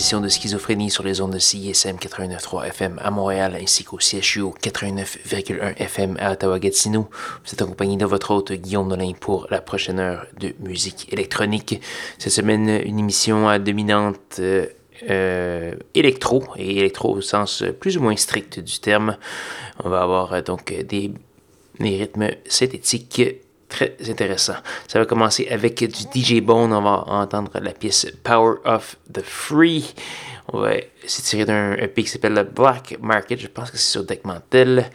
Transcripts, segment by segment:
Édition de Schizophrénie sur les ondes de CISM 89.3 FM à Montréal ainsi qu'au CHU 89.1 FM à Ottawa-Gatineau. Vous êtes accompagné de votre hôte Guillaume Nolin pour la prochaine heure de musique électronique. Cette semaine, une émission dominante euh, euh, électro, et électro au sens plus ou moins strict du terme. On va avoir euh, donc des, des rythmes synthétiques très intéressant. Ça va commencer avec du DJ Bone. On va entendre la pièce Power of the Free. C'est tiré d'un EP qui s'appelle Black Market. Je pense que c'est sur Deck Mantel.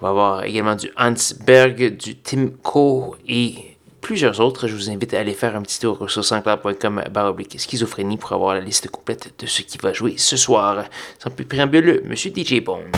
On va avoir également du Hans Berg, du Timco et plusieurs autres. Je vous invite à aller faire un petit tour sur sanscloud.com baroblique schizophrénie pour avoir la liste complète de ce qui va jouer ce soir. Sans plus préambule, Monsieur DJ Bone.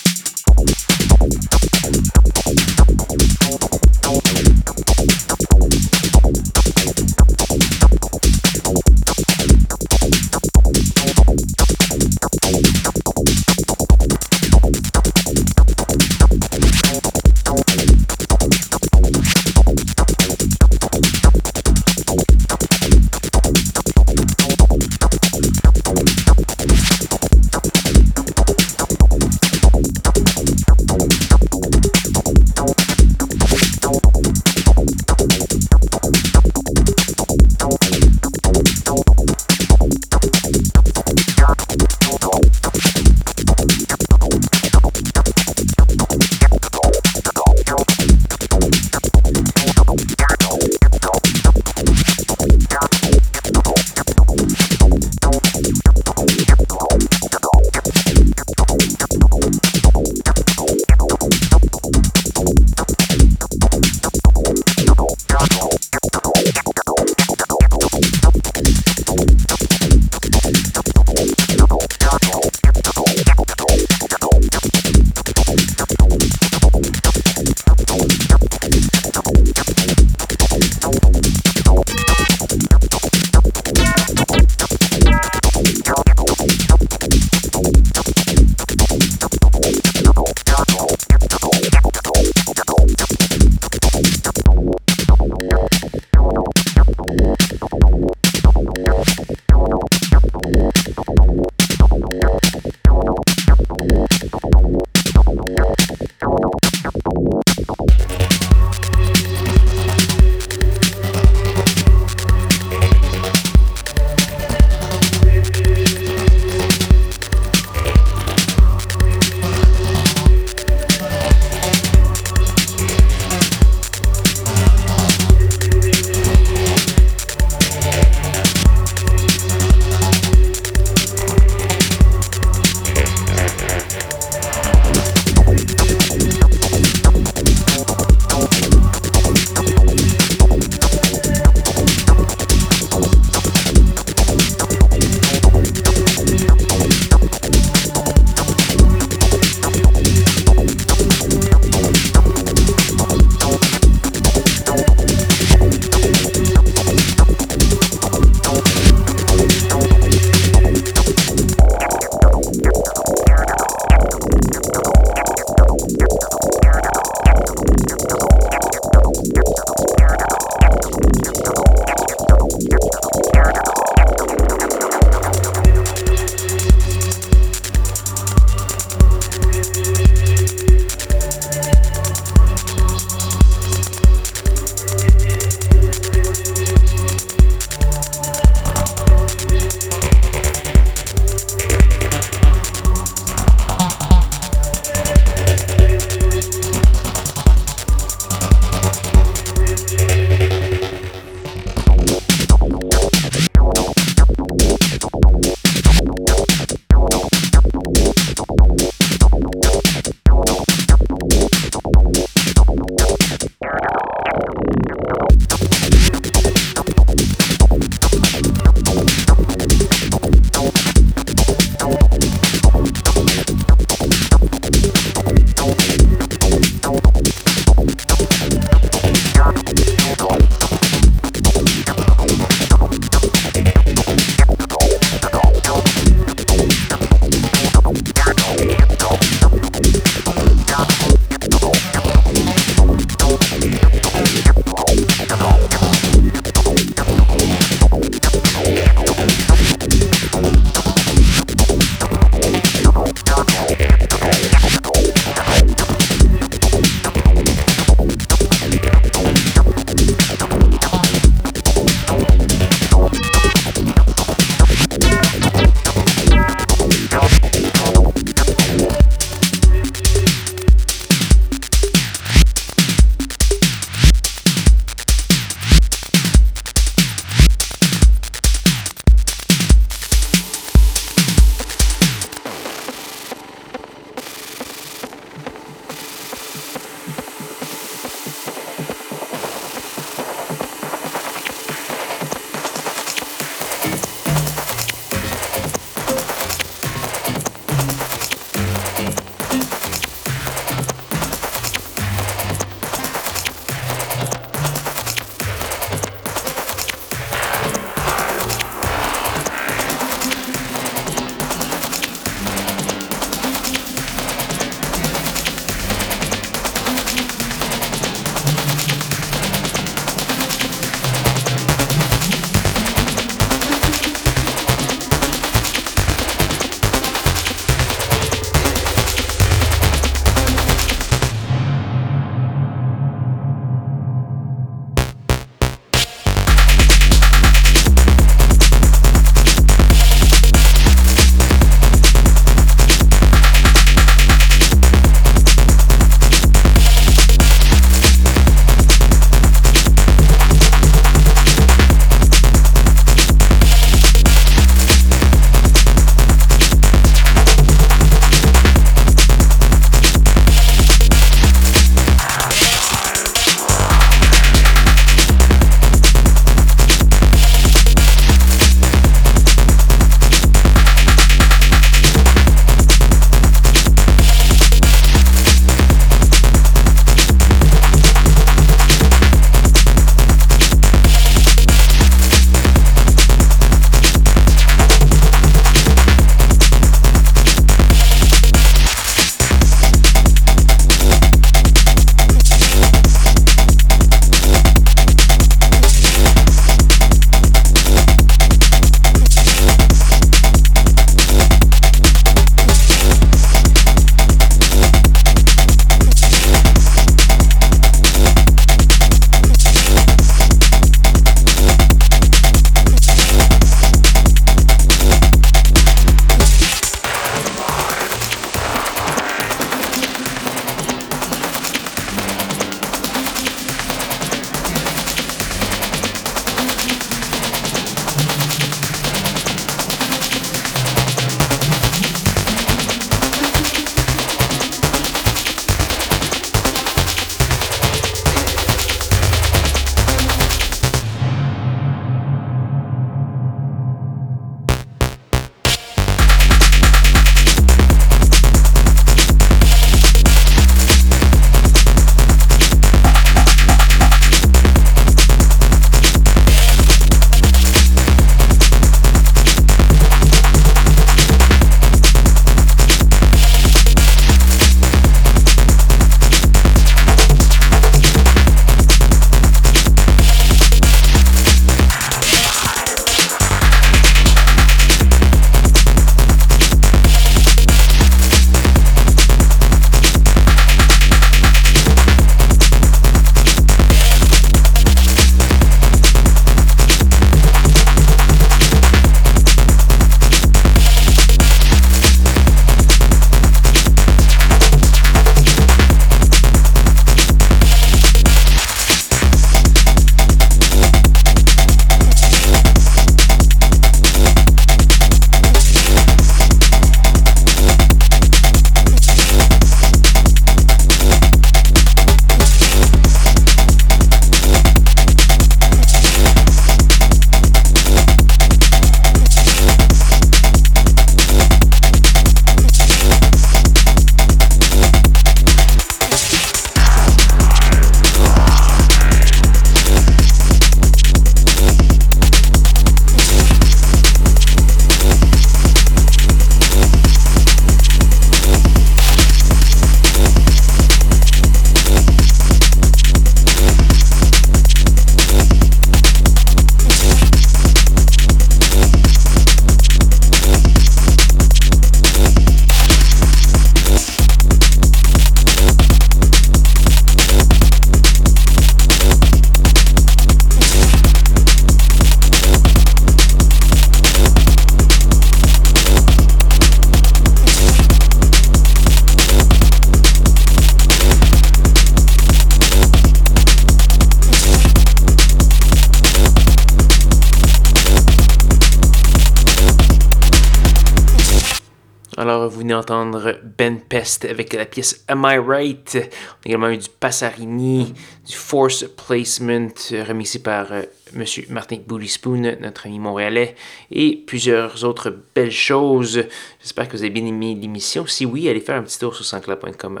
D'entendre Ben Pest avec la pièce Am I Right? On a également eu du Passarini, du Force Placement, remixé par euh, M. Martin Spoon, notre ami montréalais, et plusieurs autres belles choses. J'espère que vous avez bien aimé l'émission. Si oui, allez faire un petit tour sur sanscla.com,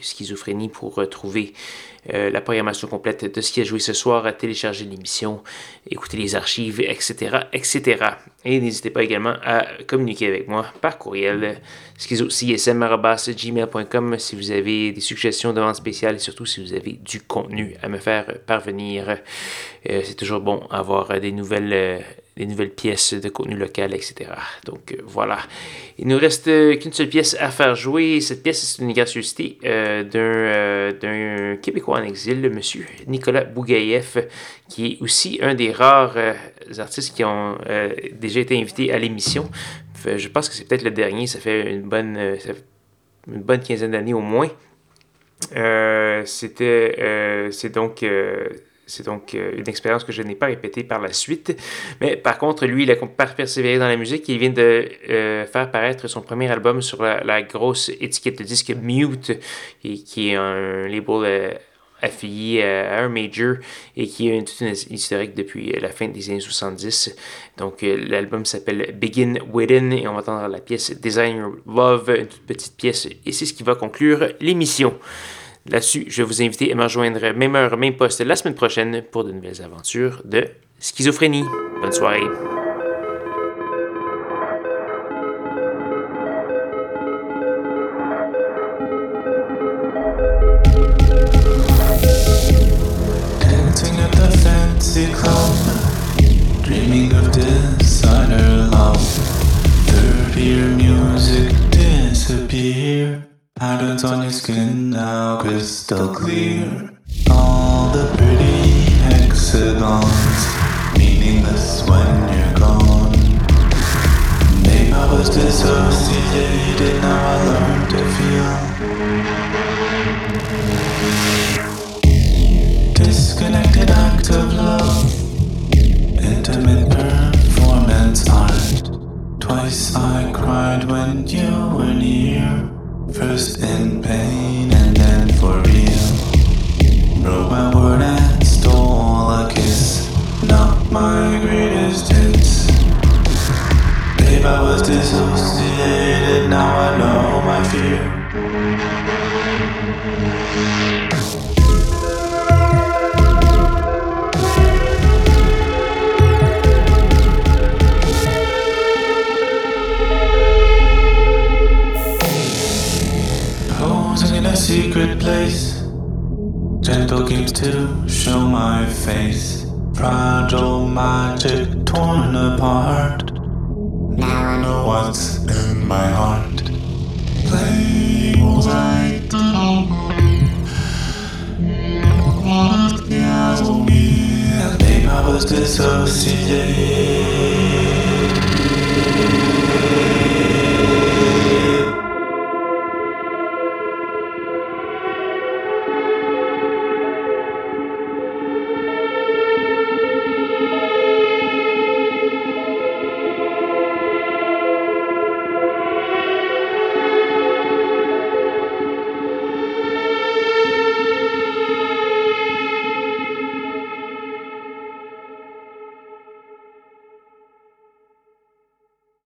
schizophrénie, pour retrouver euh, la programmation complète de ce qui a joué ce soir, télécharger l'émission, écouter les archives, etc., etc. Et n'hésitez pas également à communiquer avec moi par courriel schizocism.gmail.com si vous avez des suggestions, demandes spéciales et surtout si vous avez du contenu à me faire parvenir. Euh, c'est toujours bon avoir des nouvelles euh, des nouvelles pièces de contenu local, etc. Donc euh, voilà. Il nous reste qu'une seule pièce à faire jouer. Cette pièce, c'est une gracieuseté euh, d'un Québécois en exil, le monsieur Nicolas Bougaïev, qui est aussi un des rares artistes qui ont déjà été invités à l'émission. Je pense que c'est peut-être le dernier, ça fait une bonne, une bonne quinzaine d'années au moins. C'était, c'est donc c'est donc euh, une expérience que je n'ai pas répétée par la suite. Mais par contre, lui, il a persévéré dans la musique. Il vient de euh, faire paraître son premier album sur la, grosse étiquette de disque Mute, qui, est un label euh, affilié à un major et qui a une, toute une historique depuis la fin des années 70. Donc l'album s'appelle Begin Within et on va entendre la pièce Designer Love, une toute petite pièce et c'est ce qui va conclure l'émission. Là-dessus, je vais vous inviter à me rejoindre même heure, même poste la semaine prochaine pour de nouvelles aventures de schizophrénie. Bonne soirée. Disappear. Patterns on your skin now crystal clear. All the pretty hexagons, meaningless when you're